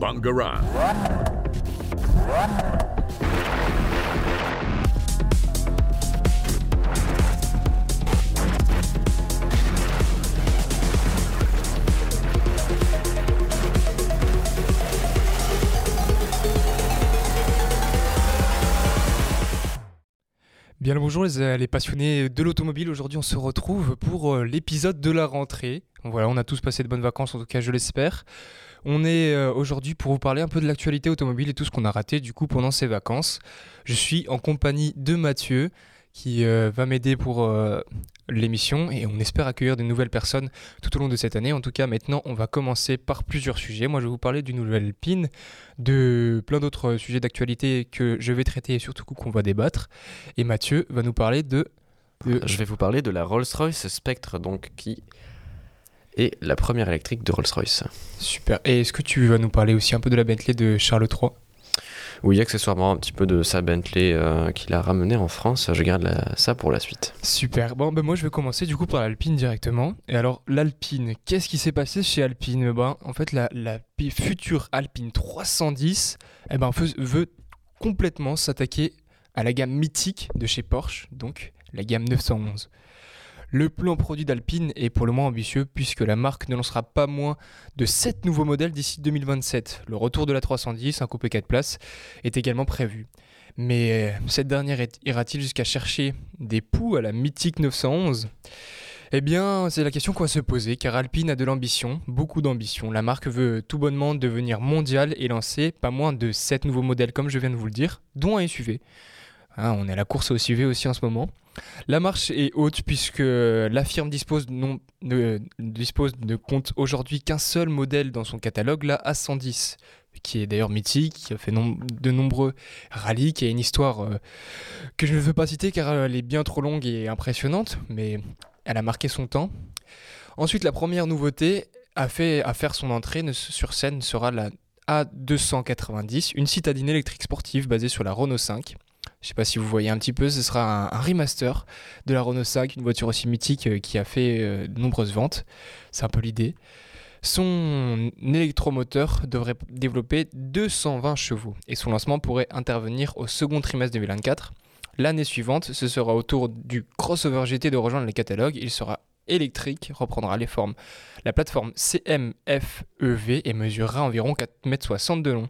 Bangarang. Bien le bonjour les, les passionnés de l'automobile. Aujourd'hui, on se retrouve pour euh, l'épisode de la rentrée. Voilà, on a tous passé de bonnes vacances, en tout cas, je l'espère. On est euh, aujourd'hui pour vous parler un peu de l'actualité automobile et tout ce qu'on a raté du coup pendant ces vacances. Je suis en compagnie de Mathieu qui euh, va m'aider pour euh, l'émission et on espère accueillir de nouvelles personnes tout au long de cette année. En tout cas, maintenant, on va commencer par plusieurs sujets. Moi, je vais vous parler d'une nouvelle PIN, de plein d'autres sujets d'actualité que je vais traiter et surtout qu'on va débattre. Et Mathieu va nous parler de... de- Je vais vous parler de la Rolls-Royce Spectre, donc qui est la première électrique de Rolls-Royce. Super. Et est-ce que tu vas nous parler aussi un peu de la Bentley de Charles III Oui, accessoirement un petit peu de sa Bentley euh, qu'il a ramené en France. Je garde la- ça pour la suite. Super. Bon, ben moi je vais commencer du coup par l'Alpine directement. Et alors l'Alpine, qu'est-ce qui s'est passé chez Alpine? Ben en fait la, la future Alpine 310, eh ben veut complètement s'attaquer à la gamme mythique de chez Porsche, donc la gamme 911. Le plan produit d'Alpine est pour le moins ambitieux puisque la marque ne lancera pas moins de 7 nouveaux modèles d'ici 2027. Le retour de la 310, un coupé 4 places, est également prévu. Mais euh, cette dernière ira-t-il jusqu'à chercher des poux à la mythique 911 Eh bien, c'est la question qu'on va se poser, car Alpine a de l'ambition, beaucoup d'ambition. La marque veut tout bonnement devenir mondiale et lancer pas moins de 7 nouveaux modèles, comme je viens de vous le dire, dont un SUV. Hein, on est à la course au SUV aussi en ce moment. La marche est haute puisque la firme dispose, ne, compte aujourd'hui qu'un seul modèle dans son catalogue, la A110, qui est d'ailleurs mythique, qui a fait de nombreux rallyes, qui a une histoire euh, que je ne veux pas citer car elle est bien trop longue et impressionnante, mais elle a marqué son temps. Ensuite, la première nouveauté à, faire son entrée sur scène sera la A290, une citadine électrique sportive basée sur la Renault 5. Je sais pas si vous voyez un petit peu, ce sera un, un remaster de la Renault 5, une voiture aussi mythique euh, qui a fait euh, de nombreuses ventes. C'est un peu l'idée. Son électromoteur devrait développer 220 chevaux et son lancement pourrait intervenir au second trimestre 2024. L'année suivante, ce sera au tour du crossover GT de rejoindre les catalogues. Il sera électrique, reprendra les formes. La plateforme CMFEV et mesurera environ 4,60 m de long.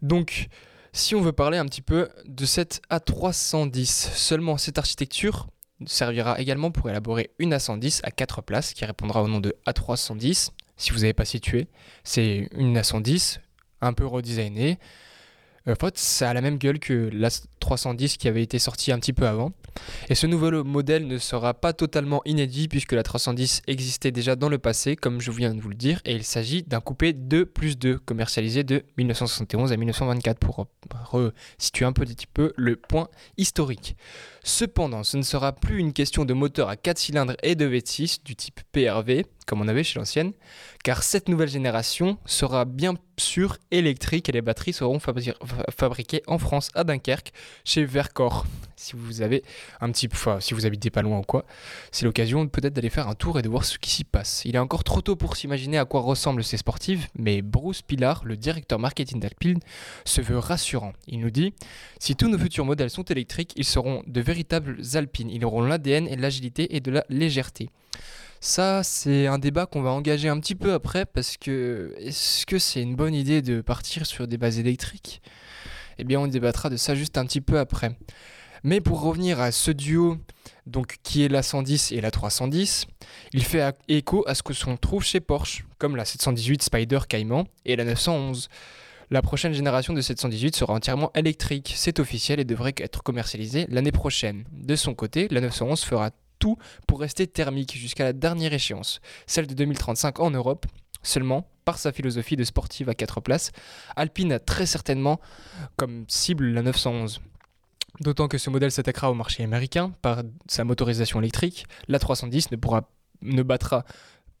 Donc, si on veut parler un petit peu de cette A310, seulement cette architecture servira également pour élaborer une A110 à 4 places qui répondra au nom de A310. Si vous n'avez pas situé, c'est une A110 un peu redesignée. Euh, En fait, ça a la même gueule que la 310 qui avait été sortie un petit peu avant. Et ce nouveau modèle ne sera pas totalement inédit puisque la 310 existait déjà dans le passé, comme je viens de vous le dire, et il s'agit d'un coupé 2 plus 2 commercialisé de 1971 à 1924 pour resituer un petit peu le point historique. Cependant, ce ne sera plus une question de moteur à 4 cylindres et de V6 du type PRV, comme on avait chez l'ancienne, car cette nouvelle génération sera bien sûr électrique et les batteries seront fabri- fa- fabriquées en France à Dunkerque chez Vercor. Si vous avez un petit enfin, si vous habitez pas loin ou quoi, c'est l'occasion peut-être d'aller faire un tour et de voir ce qui s'y passe. Il est encore trop tôt pour s'imaginer à quoi ressemblent ces sportives, mais Bruce Pilar, le directeur marketing d'Alpine, se veut rassurant. Il nous dit si tous nos futurs modèles sont électriques, ils seront de véritables alpines. Ils auront l'ADN et l'agilité et de la légèreté. Ça, c'est un débat qu'on va engager un petit peu après parce que est-ce que c'est une bonne idée de partir sur des bases électriques? Eh bien, on débattra de ça juste un petit peu après. Mais pour revenir à ce duo, donc qui est la 110 et la 310, il fait écho à ce que l'on trouve chez Porsche, comme la 718 Spider Cayman et la 911. La prochaine génération de 718 sera entièrement électrique, c'est officiel et devrait être commercialisée l'année prochaine. De son côté, la 911 fera tout pour rester thermique jusqu'à la dernière échéance, celle de 2035 en Europe. Seulement, par sa philosophie de sportive à 4 places, Alpine a très certainement comme cible la 911. D'autant que ce modèle s'attaquera au marché américain par sa motorisation électrique, la 310 ne, pourra, ne battra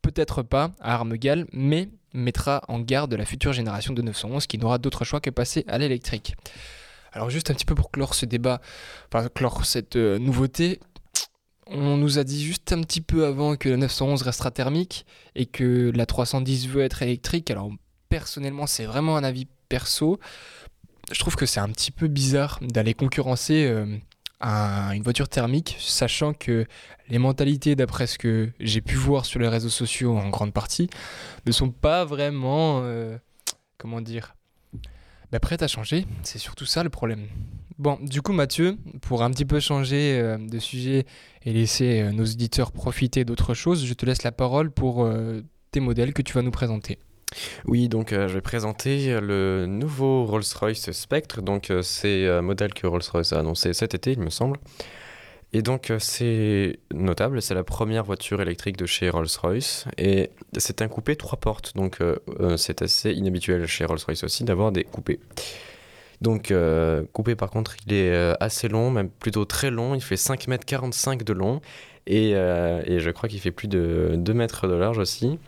peut-être pas à armes mais mettra en garde la future génération de 911 qui n'aura d'autre choix que passer à l'électrique. Alors juste un petit peu pour clore ce débat, enfin clore cette euh, nouveauté, on nous a dit juste un petit peu avant que la 911 restera thermique et que la 310 veut être électrique. Alors personnellement, c'est vraiment un avis perso, je trouve que c'est un petit peu bizarre d'aller concurrencer euh, une voiture thermique, sachant que les mentalités, d'après ce que j'ai pu voir sur les réseaux sociaux en grande partie, ne sont pas vraiment, euh, comment dire, bah, prêtes à changer. C'est surtout ça le problème. Bon, du coup, Mathieu, pour un petit peu changer euh, de sujet et laisser nos auditeurs profiter d'autre chose, je te laisse la parole pour tes modèles que tu vas nous présenter. Oui, donc euh, je vais présenter le nouveau Rolls-Royce Spectre. Donc euh, c'est un modèle que Rolls-Royce a annoncé cet été, il me semble. Et donc euh, c'est notable, c'est la première voiture électrique de chez Rolls-Royce. Et c'est un coupé trois portes, donc c'est assez inhabituel chez Rolls-Royce aussi d'avoir des coupés. Donc coupé par contre, il est assez long, même plutôt très long, il fait 5,45 m de long. Et, et je crois qu'il fait plus de 2 mètres de large aussi.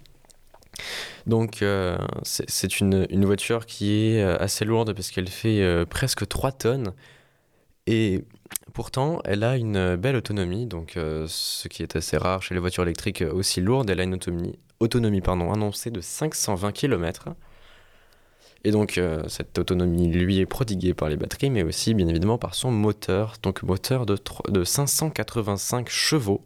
Donc euh, c'est une, voiture qui est euh, assez lourde parce qu'elle fait euh, presque 3 tonnes. Et pourtant, elle a une belle autonomie, donc ce qui est assez rare chez les voitures électriques aussi lourdes. Elle a une autonomie, autonomie pardon, annoncée de 520 km. Et donc cette autonomie lui est prodiguée par les batteries, mais aussi bien évidemment par son moteur, donc moteur de, de 585 chevaux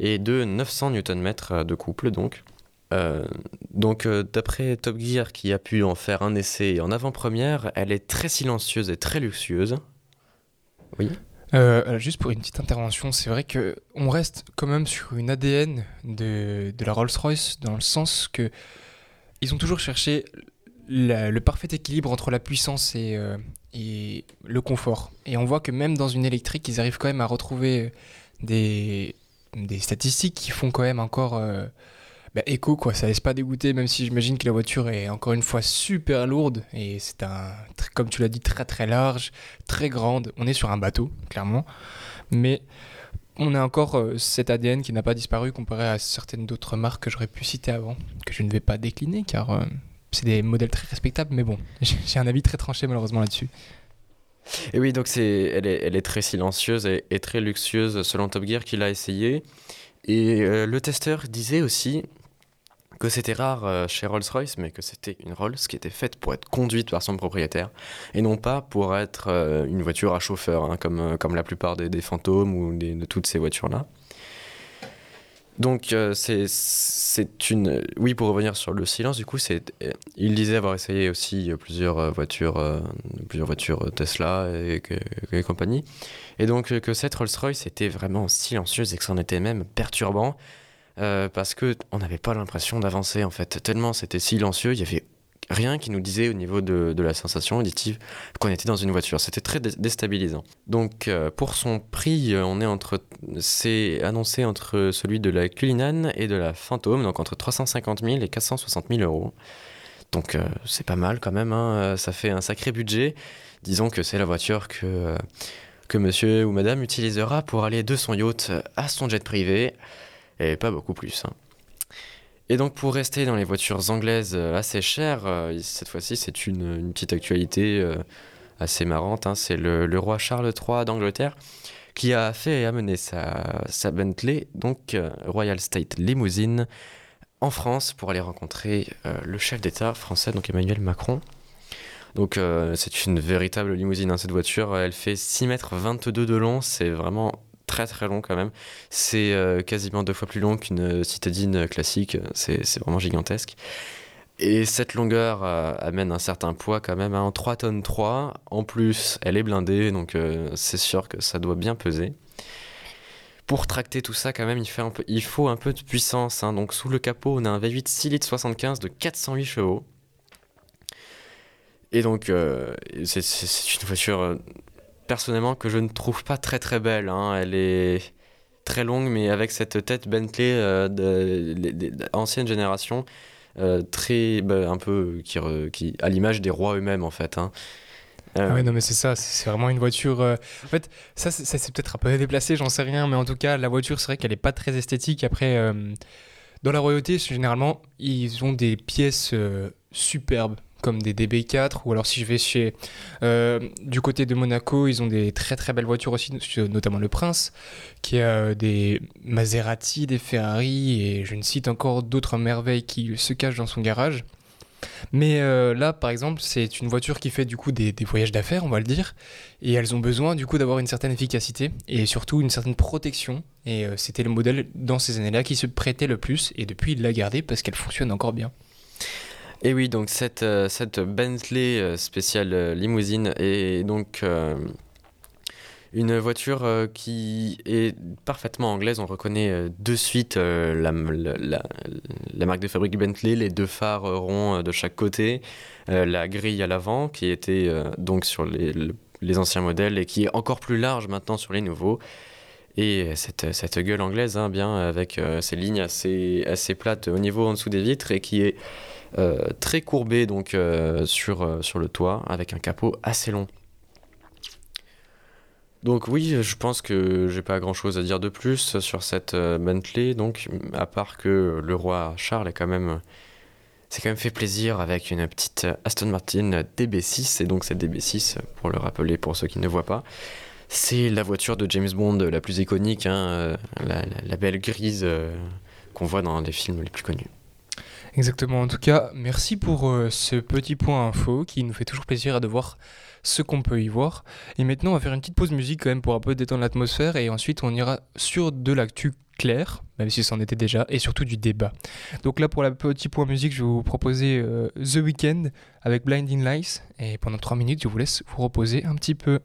et de 900 Nm de couple donc. Euh, donc, euh, d'après Top Gear, qui a pu en faire un essai en avant-première, elle est très silencieuse et très luxueuse. Oui. Euh, juste pour une petite intervention, c'est vrai que on reste quand même sur une ADN de, de la Rolls-Royce dans le sens que ils ont toujours cherché le parfait équilibre entre la puissance et, et, le confort. Et on voit que même dans une électrique, ils arrivent quand même à retrouver des, des statistiques qui font quand même encore bah, quoi, ça laisse pas dégoûter même si j'imagine que la voiture est encore une fois super lourde et c'est un comme tu l'as dit très très large, très grande. On est sur un bateau clairement, mais on a encore euh, cet ADN qui n'a pas disparu comparé à certaines d'autres marques que j'aurais pu citer avant, que je ne vais pas décliner car euh, c'est des modèles très respectables, mais bon, j'ai un avis très tranché malheureusement là-dessus. Et oui, donc c'est, elle, est, très silencieuse et, très luxueuse selon Top Gear qui l'a essayé. Et euh, le testeur disait aussi que c'était rare euh, chez Rolls-Royce, mais que c'était une Rolls qui était faite pour être conduite par son propriétaire, et non pas pour être euh, une voiture à chauffeur, hein, comme, euh, comme la plupart des, fantômes ou de toutes ces voitures-là. Donc c'est une... Oui, pour revenir sur le silence, du coup, il disait avoir essayé aussi plusieurs voitures, plusieurs voitures Tesla et, et, compagnie. Et donc que cette Rolls-Royce était vraiment silencieuse et que c'en était même perturbant. Euh, parce que on n'avait pas l'impression d'avancer en fait. Tellement c'était silencieux, il y avait rien qui nous disait au niveau de, la sensation auditive qu'on était dans une voiture. C'était très déstabilisant. Donc euh, pour son prix, on est c'est annoncé entre celui de la Cullinan et de la Phantom, donc entre 350 000 et 460 000 euros. Donc euh, c'est pas mal quand même, hein. ça fait un sacré budget. Disons que c'est la voiture que, que monsieur ou madame utilisera pour aller de son yacht à son jet privé et pas beaucoup plus. Hein. Et donc pour rester dans les voitures anglaises euh, assez chères, euh, cette fois-ci c'est une, petite actualité euh, assez marrante, hein. c'est le, roi Charles III d'Angleterre qui a fait amener sa, sa Bentley, donc Royal State Limousine, en France pour aller rencontrer le chef d'État français, donc Emmanuel Macron. Donc c'est une véritable limousine, hein, cette voiture, elle fait 6 mètres 22 de long, c'est vraiment très très long quand même. C'est euh, quasiment deux fois plus long qu'une citadine classique, c'est vraiment gigantesque. Et cette longueur euh, amène un certain poids quand même, hein, 3 tonnes 3. En plus, elle est blindée, donc euh, c'est sûr que ça doit bien peser. Pour tracter tout ça, quand même, il faut un peu de puissance. Hein. Donc sous le capot, on a un V8 6 litres 75 de 408 chevaux. Et donc, c'est une voiture personnellement que je ne trouve pas très très belle. Hein. Elle est très longue, mais avec cette tête Bentley euh, d'ancienne génération, euh, très bah, un peu qui, à l'image des rois eux-mêmes en fait. Hein. Euh, ah oui, non, mais c'est ça, c'est vraiment une voiture. En fait, ça, c'est peut-être un peu déplacé, j'en sais rien, mais en tout cas, la voiture, c'est vrai qu'elle est pas très esthétique. Après, dans la royauté, généralement, ils ont des pièces superbes comme des DB4 ou alors si je vais chez euh, du côté de Monaco ils ont des très très belles voitures aussi notamment le Prince qui a euh, des Maserati des Ferrari et je ne cite encore d'autres merveilles qui se cachent dans son garage Mais euh, là, par exemple, c'est une voiture qui fait du coup des, des voyages d'affaires, on va le dire, et elles ont besoin du coup d'avoir une certaine efficacité et surtout une certaine protection. Et euh, c'était le modèle dans ces années-là qui se prêtait le plus, et depuis il l'a gardé parce qu'elle fonctionne encore bien. Et oui, donc cette, euh, cette Bentley euh, spéciale euh, limousine est donc une voiture qui est parfaitement anglaise. On reconnaît de suite la, marque de fabrique Bentley, les deux phares ronds de chaque côté, la grille à l'avant qui était donc sur les, le- les anciens modèles et qui est encore plus large maintenant sur les nouveaux. Et cette, cette gueule anglaise, hein, bien avec ces lignes assez, assez plates au niveau en dessous des vitres et qui est très courbée donc euh, sur, euh, sur le toit avec un capot assez long. Donc oui, je pense que j'ai pas grand chose à dire de plus sur cette euh, Bentley, donc à part que le roi Charles est quand même c'est quand même fait plaisir avec une petite Aston Martin DB6 et donc cette DB6 pour le rappeler pour ceux qui ne voient pas, c'est la voiture de James Bond la plus iconique, hein, euh, la, belle grise euh, qu'on voit dans les films les plus connus. Exactement. En tout cas, merci pour euh, ce petit point info qui nous fait toujours plaisir de voir ce qu'on peut y voir. Et maintenant, on va faire une petite pause musique quand même pour un peu détendre l'atmosphère et ensuite on ira sur de l'actu clair, même si c'en était déjà, et surtout du débat. Donc là, pour le petit point musique, je vais vous proposer euh, The Weeknd avec Blinding Lights et pendant 3 minutes, je vous laisse vous reposer un petit peu.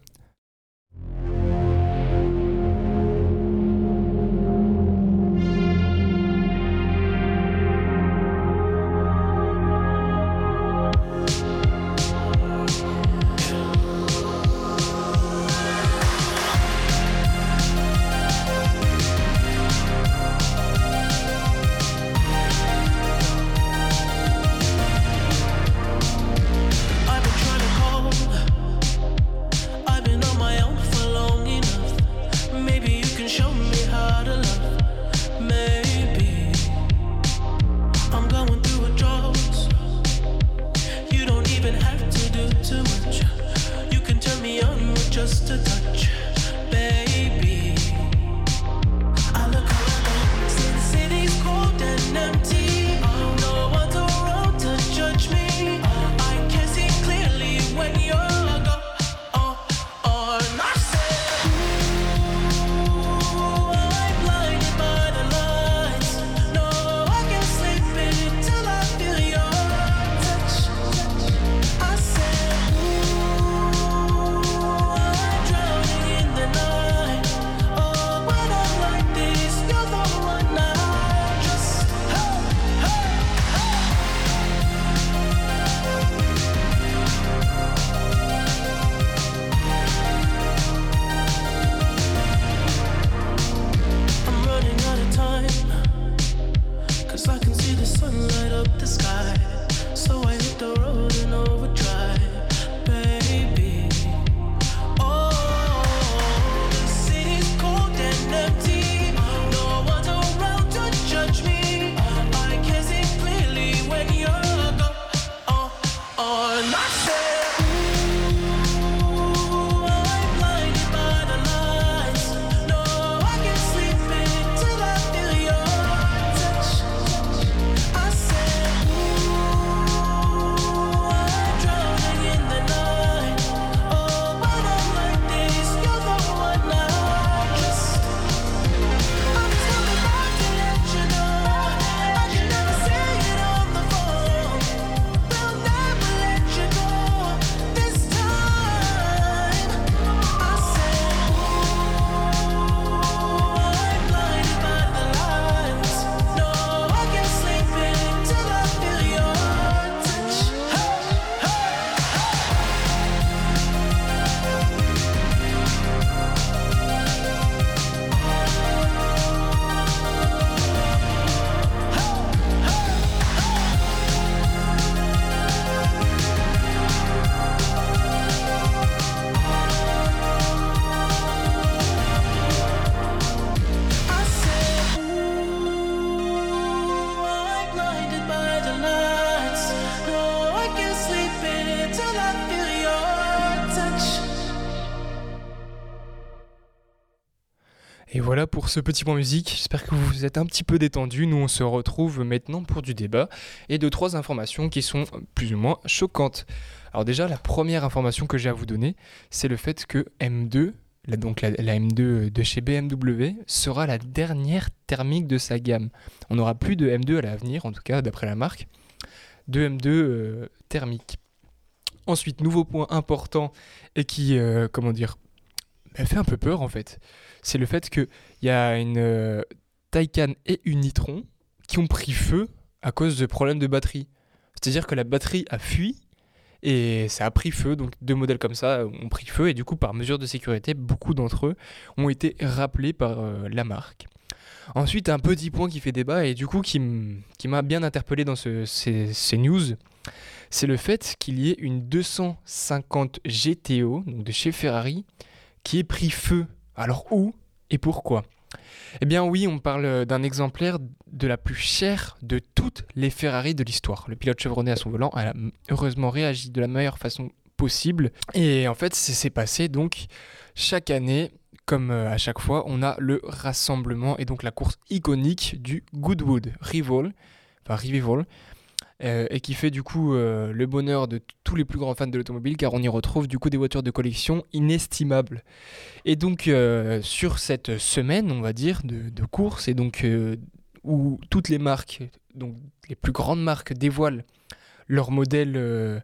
Et voilà pour ce petit point musique. J'espère que vous êtes un petit peu détendus. Nous, on se retrouve maintenant pour du débat et de trois informations qui sont plus ou moins choquantes. Alors déjà, la première information que j'ai à vous donner, c'est le fait que M2, donc la, M2 de chez BMW, sera la dernière thermique de sa gamme. On n'aura plus de M2 à l'avenir, en tout cas d'après la marque, de M2 euh, thermique. Ensuite, nouveau point important et qui, euh, comment dire, fait un peu peur en fait c'est le fait qu'il y a une euh, Taycan et une Nitron qui ont pris feu à cause de problèmes de batterie. C'est-à-dire que la batterie a fui et ça a pris feu. Donc deux modèles comme ça ont pris feu et du coup par mesure de sécurité, beaucoup d'entre eux ont été rappelés par euh, la marque. Ensuite, un petit point qui fait débat et du coup qui m'a bien interpellé dans ces, news, c'est le fait qu'il y ait une 250 GTO, donc de chez Ferrari, qui ait pris feu alors où et pourquoi? Eh bien oui, on parle d'un exemplaire de la plus chère de toutes les Ferrari de l'histoire. Le pilote chevronné à son volant a heureusement réagi de la meilleure façon possible. Et en fait, c'est passé donc chaque année, comme euh, à chaque fois, on a le rassemblement et donc la course iconique du Goodwood Rival, enfin Revival, euh, et qui fait du coup euh, le bonheur de tous les plus grands fans de l'automobile car on y retrouve du coup des voitures de collection inestimables. Et donc euh, sur cette semaine, on va dire, de, course, et donc où toutes les marques, donc les plus grandes marques dévoilent leur modèle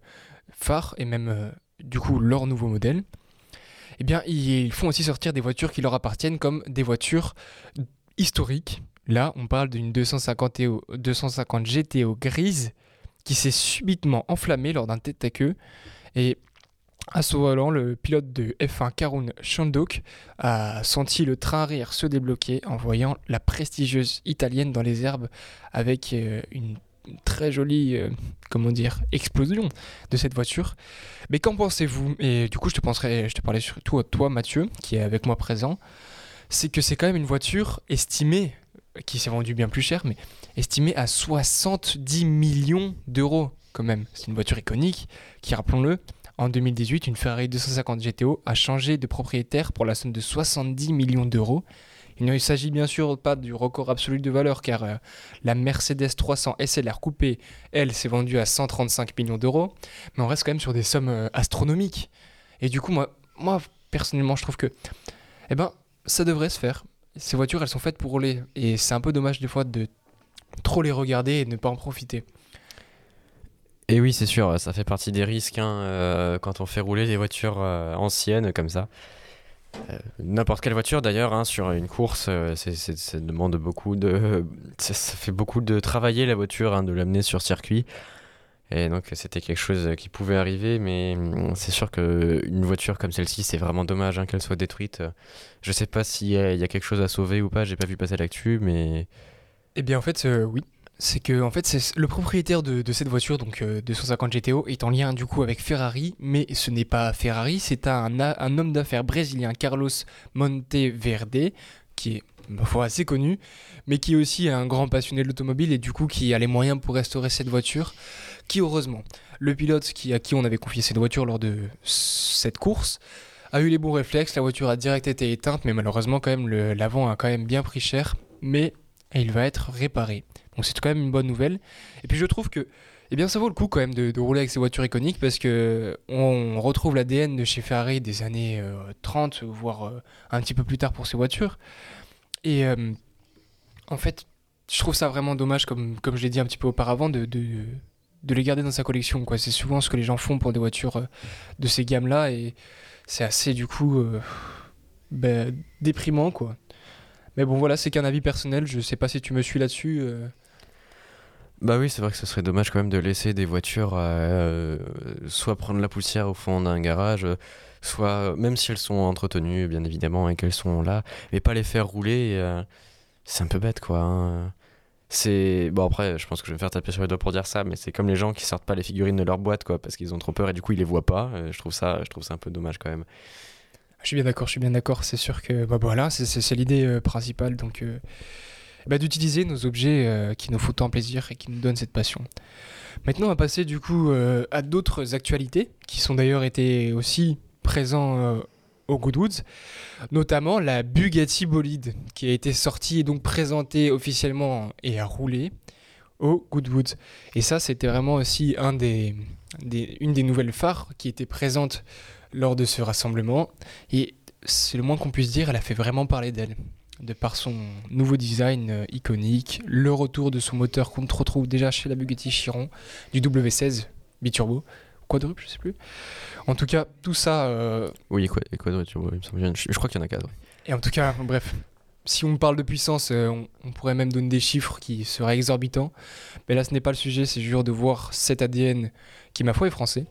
phare et même du coup leur nouveau modèle, eh bien ils font aussi sortir des voitures qui leur appartiennent comme des voitures historiques. Là, on parle d'une 250, 250 GTO grise qui s'est subitement enflammé lors d'un tête à queue. Et à ce volant, le pilote de F1 Karun Chandok a senti le train arrière se débloquer en voyant la prestigieuse italienne dans les herbes avec euh, une très jolie euh, comment dire explosion de cette voiture. Mais qu'en pensez-vous? Et du coup, je te penserai, je te parlais surtout à toi Mathieu qui est avec moi présent. C'est que c'est quand même une voiture estimée qui s'est vendue bien plus cher, mais estimée à 70 millions d'euros quand même. C'est une voiture iconique qui, rappelons-le, en 2018, une Ferrari 250 GTO a changé de propriétaire pour la somme de 70 millions d'euros. Il ne s'agit bien sûr pas du record absolu de valeur car euh, la Mercedes 300 SLR coupée, elle, s'est vendue à 135 millions d'euros, mais on reste quand même sur des sommes euh, astronomiques. Et du coup, moi, moi personnellement, je trouve que eh ben, ça devrait se faire ces voitures, elles sont faites pour rouler. Et c'est un peu dommage des fois de trop les regarder et ne pas en profiter. Et oui, c'est sûr, ça fait partie des risques hein, euh, quand on fait rouler des voitures euh, anciennes comme ça. Euh, n'importe quelle voiture d'ailleurs, hein, sur une course, ça demande beaucoup de. Ça, fait beaucoup de travailler la voiture, hein, de l'amener sur circuit. Et donc c'était quelque chose qui pouvait arriver, mais hum, c'est sûr qu'une voiture comme celle-ci, c'est vraiment dommage qu'elle soit détruite. Je sais pas s'il y, a quelque chose à sauver ou pas, j'ai pas vu passer l'actu, mais... Eh bien en fait, euh, oui. C'est que en fait, le propriétaire de, cette voiture, donc 250 euh, GTO, est en lien du coup avec Ferrari, mais ce n'est pas Ferrari, c'est un, un homme d'affaires brésilien, Carlos Monteverde, qui est ma foi assez connu, mais qui est aussi un grand passionné de l'automobile et du coup qui a les moyens pour restaurer cette voiture qui heureusement, le pilote qui, à qui on avait confié cette voiture lors de cette course, a eu les bons réflexes, la voiture a direct été éteinte, mais malheureusement quand même l'avant a quand même bien pris cher, mais il va être réparé. Donc c'est quand même une bonne nouvelle. Et puis je trouve que eh bien, ça vaut le coup quand même de, rouler avec ces voitures iconiques parce que on retrouve l'ADN de chez Ferrari des années 30, euh, voire euh, un petit peu plus tard pour ces voitures. Et euh, en fait, je trouve ça vraiment dommage, comme, comme je l'ai dit un petit peu auparavant, de, les garder dans sa collection. C'est souvent ce que les gens font pour des voitures euh, de ces gammes-là et c'est assez du coup ben, déprimant. quoi. Mais bon voilà, c'est qu'un avis personnel, je sais pas si tu me suis là-dessus. Euh. Bah oui, c'est vrai que ce serait dommage quand même de laisser des voitures soit prendre la poussière au fond d'un garage, soit même si elles sont entretenues bien évidemment et qu'elles sont là, mais pas les faire rouler. c'est un peu bête quoi. Hein. C'est bon après, je pense que je vais me faire taper sur les doigts pour dire ça, mais c'est comme les gens qui sortent pas les figurines de leur boîte quoi, parce qu'ils ont trop peur et du coup ils les voient pas. Euh, je trouve ça, je trouve ça un peu dommage quand même. Je suis bien d'accord, je suis bien d'accord. C'est sûr que bah voilà, c'est l'idée euh, principale donc euh, bah, d'utiliser nos objets qui nous font tant plaisir et qui nous donnent cette passion. Maintenant, on va passer du coup à d'autres actualités qui sont d'ailleurs été aussi présents au Goodwoods, notamment la Bugatti Bolide qui a été sortie et donc présentée officiellement et à rouler au Goodwoods. Et ça, c'était vraiment aussi une des nouvelles phares qui était présente lors de ce rassemblement. Et c'est le moins qu'on puisse dire, elle a fait vraiment parler d'elle. De par son nouveau design euh, iconique, le retour de son moteur qu'on retrouve déjà chez la Bugatti Chiron, du W16 biturbo, quadruple, je sais plus. En tout cas, tout ça. Euh, oui, quadruple turbo, je, crois qu'il y en a quatre. Et en tout cas, bref, si on parle de puissance, euh, on, pourrait même donner des chiffres qui seraient exorbitants. Mais là, ce n'est pas le sujet, c'est juste de voir cet ADN, qui, ma foi, est français,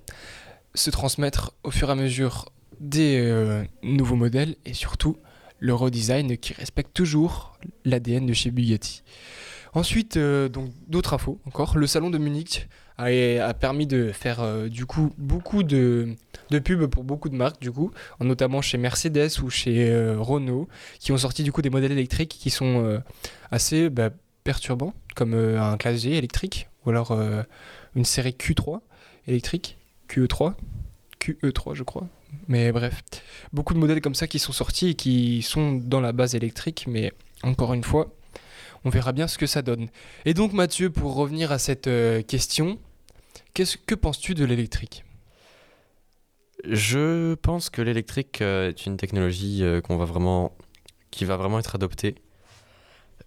se transmettre au fur et à mesure des euh, nouveaux modèles et surtout le redesign qui respecte toujours l'ADN de chez Bugatti. Ensuite, euh, donc d'autres infos encore. Le salon de Munich a, permis de faire euh, du coup beaucoup de, pubs pour beaucoup de marques du coup, notamment chez Mercedes ou chez Renault, qui ont sorti du coup des modèles électriques qui sont assez bah, perturbants, comme un classe G électrique ou alors une série Q3 électrique, QE3, QE3 je crois. Mais bref, beaucoup de modèles comme ça qui sont sortis et qui sont dans la base électrique, mais encore une fois, on verra bien ce que ça donne. Et donc Mathieu, pour revenir à cette euh, question, que penses-tu de l'électrique? Je pense que l'électrique euh, est une technologie euh, qu'on va vraiment, qui va vraiment être adoptée.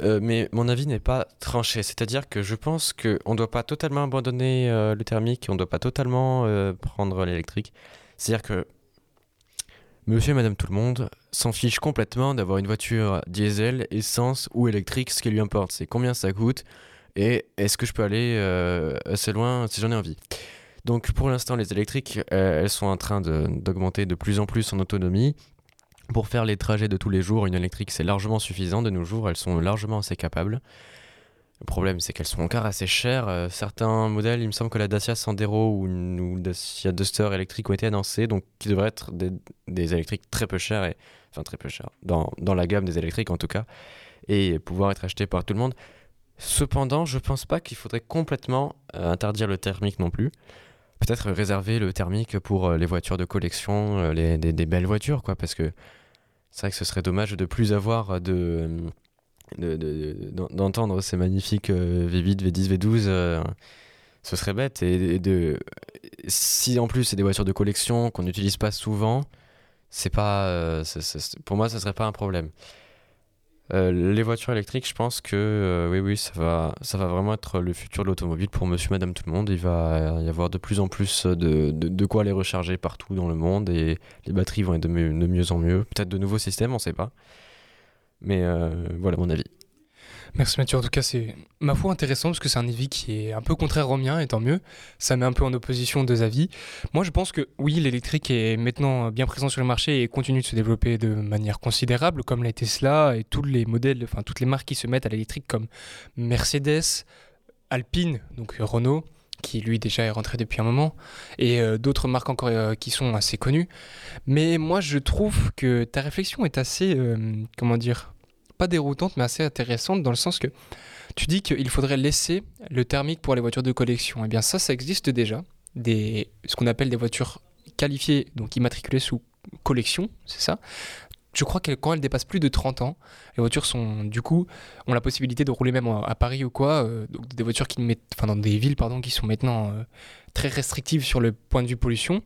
Mais mon avis n'est pas tranché, c'est-à-dire que je pense qu'on ne doit pas totalement abandonner le thermique, on ne doit pas totalement prendre l'électrique. C'est-à-dire que Monsieur et Madame tout le monde s'en fiche complètement d'avoir une voiture diesel, essence ou électrique. Ce qui lui importe, c'est combien ça coûte et est-ce que je peux aller euh, assez loin si j'en ai envie. Donc pour l'instant, les électriques, euh, elles sont en train d'augmenter de, plus en plus en autonomie. Pour faire les trajets de tous les jours, une électrique, c'est largement suffisant. De nos jours, elles sont largement assez capables. Le problème, c'est qu'elles sont encore assez chères. Euh, certains modèles, il me semble que la Dacia Sandero ou, ou Dacia Duster électrique ont été annoncés, donc qui devraient être des, électriques très peu chères, et, enfin très peu chères, dans, la gamme des électriques en tout cas, et pouvoir être achetés par tout le monde. Cependant, je pense pas qu'il faudrait complètement euh, interdire le thermique non plus. Peut-être réserver le thermique pour euh, les voitures de collection, les, des, belles voitures, quoi, parce que c'est vrai que ce serait dommage de plus avoir de d'entendre ces magnifiques V8, V10, V12, ce serait bête. Et, de, si en plus c'est des voitures de collection qu'on n'utilise pas souvent, c'est pas, euh, pour moi, ça serait pas un problème. Euh, les voitures électriques, je pense que euh, oui, oui, ça va, ça va vraiment être le futur de l'automobile pour monsieur, madame, tout le monde. Il va y avoir de plus en plus de, de, quoi les recharger partout dans le monde et les batteries vont être de mieux, en mieux. Peut-être de nouveaux systèmes, on ne sait pas. Mais euh, voilà mon avis. Merci Mathieu, en tout cas c'est ma foi intéressant parce que c'est un avis qui est un peu contraire au mien et tant mieux, ça met un peu en opposition deux avis. Moi je pense que oui l'électrique est maintenant bien présent sur le marché et continue de se développer de manière considérable comme la Tesla et tous les modèles, enfin toutes les marques qui se mettent à l'électrique comme Mercedes, Alpine, donc Renault, qui lui déjà est rentré depuis un moment, et euh, d'autres marques encore euh, qui sont assez connues. Mais moi je trouve que ta réflexion est assez, euh, comment dire, pas déroutante mais assez intéressante dans le sens que tu dis qu'il faudrait laisser le thermique pour les voitures de collection. Et eh bien ça, ça existe déjà, des, ce qu'on appelle des voitures qualifiées, donc immatriculées sous collection, c'est ça je crois que quand elles dépassent plus de 30 ans, les voitures sont du coup ont la possibilité de rouler même à Paris ou quoi, euh, donc des voitures qui mettent, enfin dans des villes pardon, qui sont maintenant euh, très restrictives sur le point de vue pollution.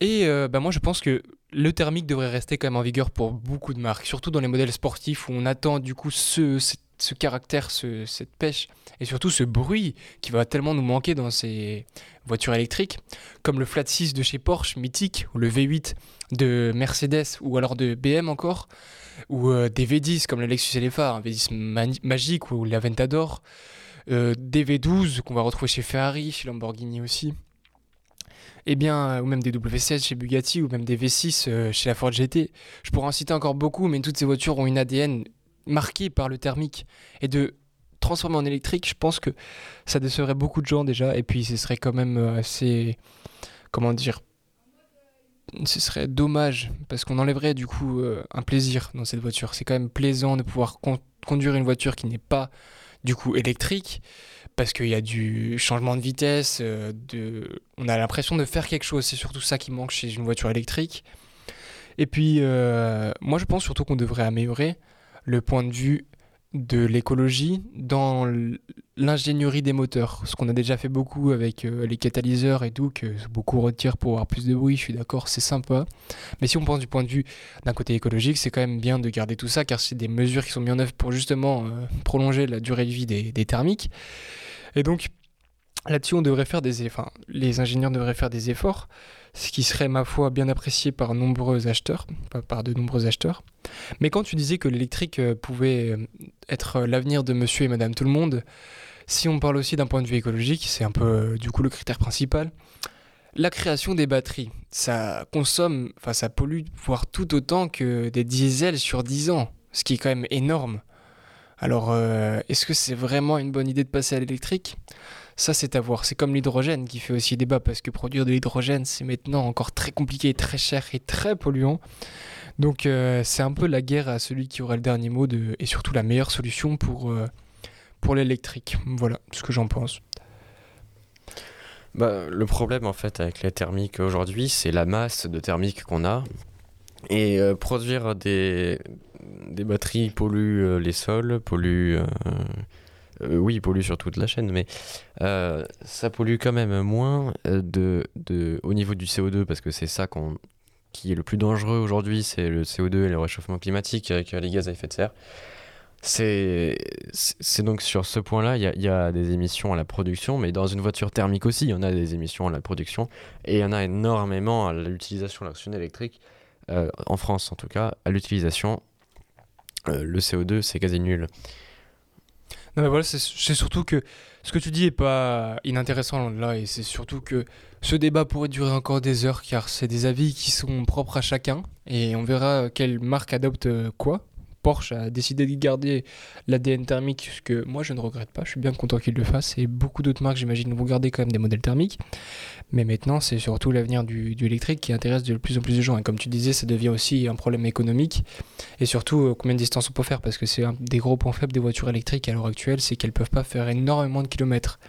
Et euh, bah moi je pense que le thermique devrait rester quand même en vigueur pour beaucoup de marques, surtout dans les modèles sportifs où on attend du coup ce, caractère, ce, cette pêche et surtout ce bruit qui va tellement nous manquer dans ces voitures électriques, comme le Flat 6 de chez Porsche, mythique, ou le V8 de Mercedes, ou alors de BM encore, ou euh, des V10 comme le Lexus LFA, un V10 magique, ou l'Aventador, euh, des V12 qu'on va retrouver chez Ferrari, chez Lamborghini aussi. Eh bien, ou même des W16 chez Bugatti, ou même des V6 euh, chez la Ford GT. Je pourrais en citer encore beaucoup, mais toutes ces voitures ont une ADN marquée par le thermique. Et de transformer en électrique, je pense que ça décevrait beaucoup de gens déjà. Et puis ce serait quand même euh, assez. Comment dire Ce serait dommage parce qu'on enlèverait du coup euh, un plaisir dans cette voiture. C'est quand même plaisant de pouvoir conduire une voiture qui n'est pas du coup électrique parce qu'il y a du changement de vitesse, euh, on a l'impression de faire quelque chose. C'est surtout ça qui manque chez une voiture électrique. Et puis, euh, moi je pense surtout qu'on devrait améliorer le point de vue de l'écologie dans l'ingénierie des moteurs. Ce qu'on a déjà fait beaucoup avec euh, les catalyseurs et tout, que beaucoup retirent pour avoir plus de bruit, je suis d'accord, c'est sympa. Mais si on pense du point de vue d'un côté écologique, c'est quand même bien de garder tout ça, car c'est des mesures qui sont mises en œuvre pour justement euh, prolonger la durée de vie des, thermiques. Et donc, là-dessus, on devrait faire des efforts. les ingénieurs devraient faire des efforts ce qui serait ma foi bien apprécié par de nombreux acheteurs. Mais quand tu disais que l'électrique euh, pouvait euh, être l'avenir de monsieur et madame tout le monde, si on parle aussi d'un point de vue écologique, c'est un peu euh, du coup le critère principal. La création des batteries, ça consomme, enfin ça pollue voire tout autant que des diesels sur 10 ans, ce qui est quand même énorme. Alors, est-ce que c'est vraiment une bonne idée de passer à l'électrique? Ça, c'est à voir. C'est comme l'hydrogène qui fait aussi débat parce que produire de l'hydrogène, c'est maintenant encore très compliqué, très cher et très polluant. Donc, euh, c'est un peu la guerre à celui qui aura le dernier mot et surtout la meilleure solution pour, euh, pour l'électrique. Voilà ce que j'en pense. Bah, le problème en fait avec les thermiques aujourd'hui, c'est la masse de thermique qu'on a. Et euh, produire des, des batteries pollue les sols, pollue oui, il pollue sur toute la chaîne, mais euh, ça pollue quand même moins euh, de, de, au niveau du CO2, parce que c'est ça qui est le plus dangereux aujourd'hui, c'est le CO2 et le réchauffement climatique avec les gaz à effet de serre. C'est, c'est donc sur ce point-là, il y, y, a des émissions à la production, mais dans une voiture thermique aussi, il y en a des émissions à la production, et il y en a énormément à l'utilisation de l'action électrique, en France en tout cas, à l'utilisation. le CO2, c'est quasi nul. Non, mais voilà, c'est surtout que ce que tu dis est pas inintéressant là, et c'est surtout que ce débat pourrait durer encore des heures, car c'est des avis qui sont propres à chacun, et on verra quelle marque adopte quoi. Porsche a décidé de garder l'ADN thermique, ce que moi je ne regrette pas, je suis bien content qu'il le fasse, et beaucoup d'autres marques j'imagine vont garder quand même des modèles thermiques. Mais maintenant c'est surtout l'avenir du, électrique qui intéresse de plus en plus de gens, et comme tu disais ça devient aussi un problème économique, et surtout euh, combien de distance on peut faire, parce que c'est un des gros points faibles des voitures électriques à l'heure actuelle, c'est qu'elles peuvent pas faire énormément de kilomètres.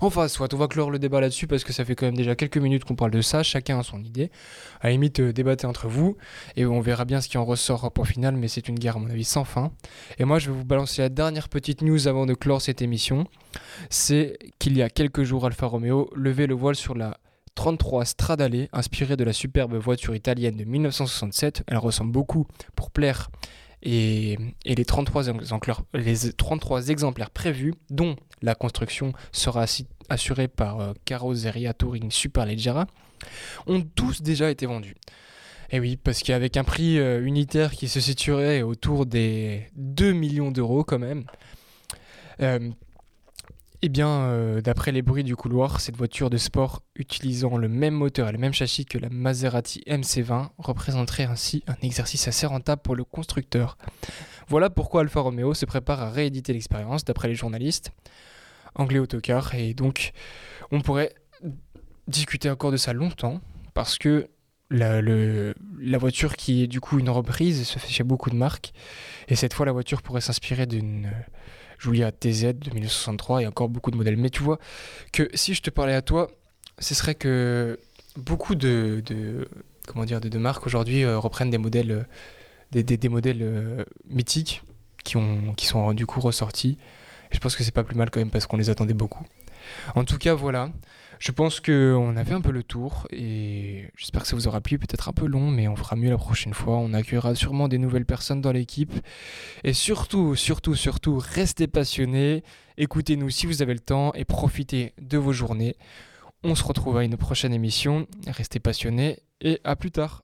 Enfin, soit, on va clore le débat là-dessus parce que ça fait quand même déjà quelques minutes qu'on parle de ça, chacun a son idée. À limite, euh, débattez entre vous et on verra bien ce qui en ressort pour final, mais c'est une guerre à mon avis sans fin. Et moi, je vais vous balancer la dernière petite news avant de clore cette émission. C'est qu'il y a quelques jours, Alfa Romeo levait le voile sur la 33 Stradale, inspirée de la superbe voiture italienne de 1967. Elle ressemble beaucoup pour plaire et, les, 33 exemplaires, les 33 exemplaires prévus, dont la construction sera assurée par euh, Carrozzeria Touring Superleggera, ont tous déjà été vendus. Et oui, parce qu'avec un prix euh, unitaire qui se situerait autour des 2 millions d'euros quand même, euh, eh bien, euh, d'après les bruits du couloir, cette voiture de sport utilisant le même moteur et le même châssis que la Maserati MC20 représenterait ainsi un exercice assez rentable pour le constructeur. Voilà pourquoi Alfa Romeo se prépare à rééditer l'expérience, d'après les journalistes anglais autocar, et donc on pourrait discuter encore de ça longtemps, parce que la, la voiture qui est du coup une reprise se fait chez beaucoup de marques, et cette fois la voiture pourrait s'inspirer d'une Julia TZ de 1963 et encore beaucoup de modèles. Mais tu vois que si je te parlais à toi, ce serait que beaucoup de, de, marques aujourd'hui euh, reprennent des modèles, euh, des, modèles euh, mythiques qui, ont, qui sont du coup ressortis. Je pense que c'est pas plus mal quand même parce qu'on les attendait beaucoup. En tout cas, voilà. Je pense qu'on a fait un peu le tour et j'espère que ça vous aura plu, peut-être un peu long, mais on fera mieux la prochaine fois. On accueillera sûrement des nouvelles personnes dans l'équipe. Et surtout, surtout, surtout, restez passionnés, écoutez-nous si vous avez le temps et profitez de vos journées. On se retrouve à une prochaine émission. Restez passionnés et à plus tard.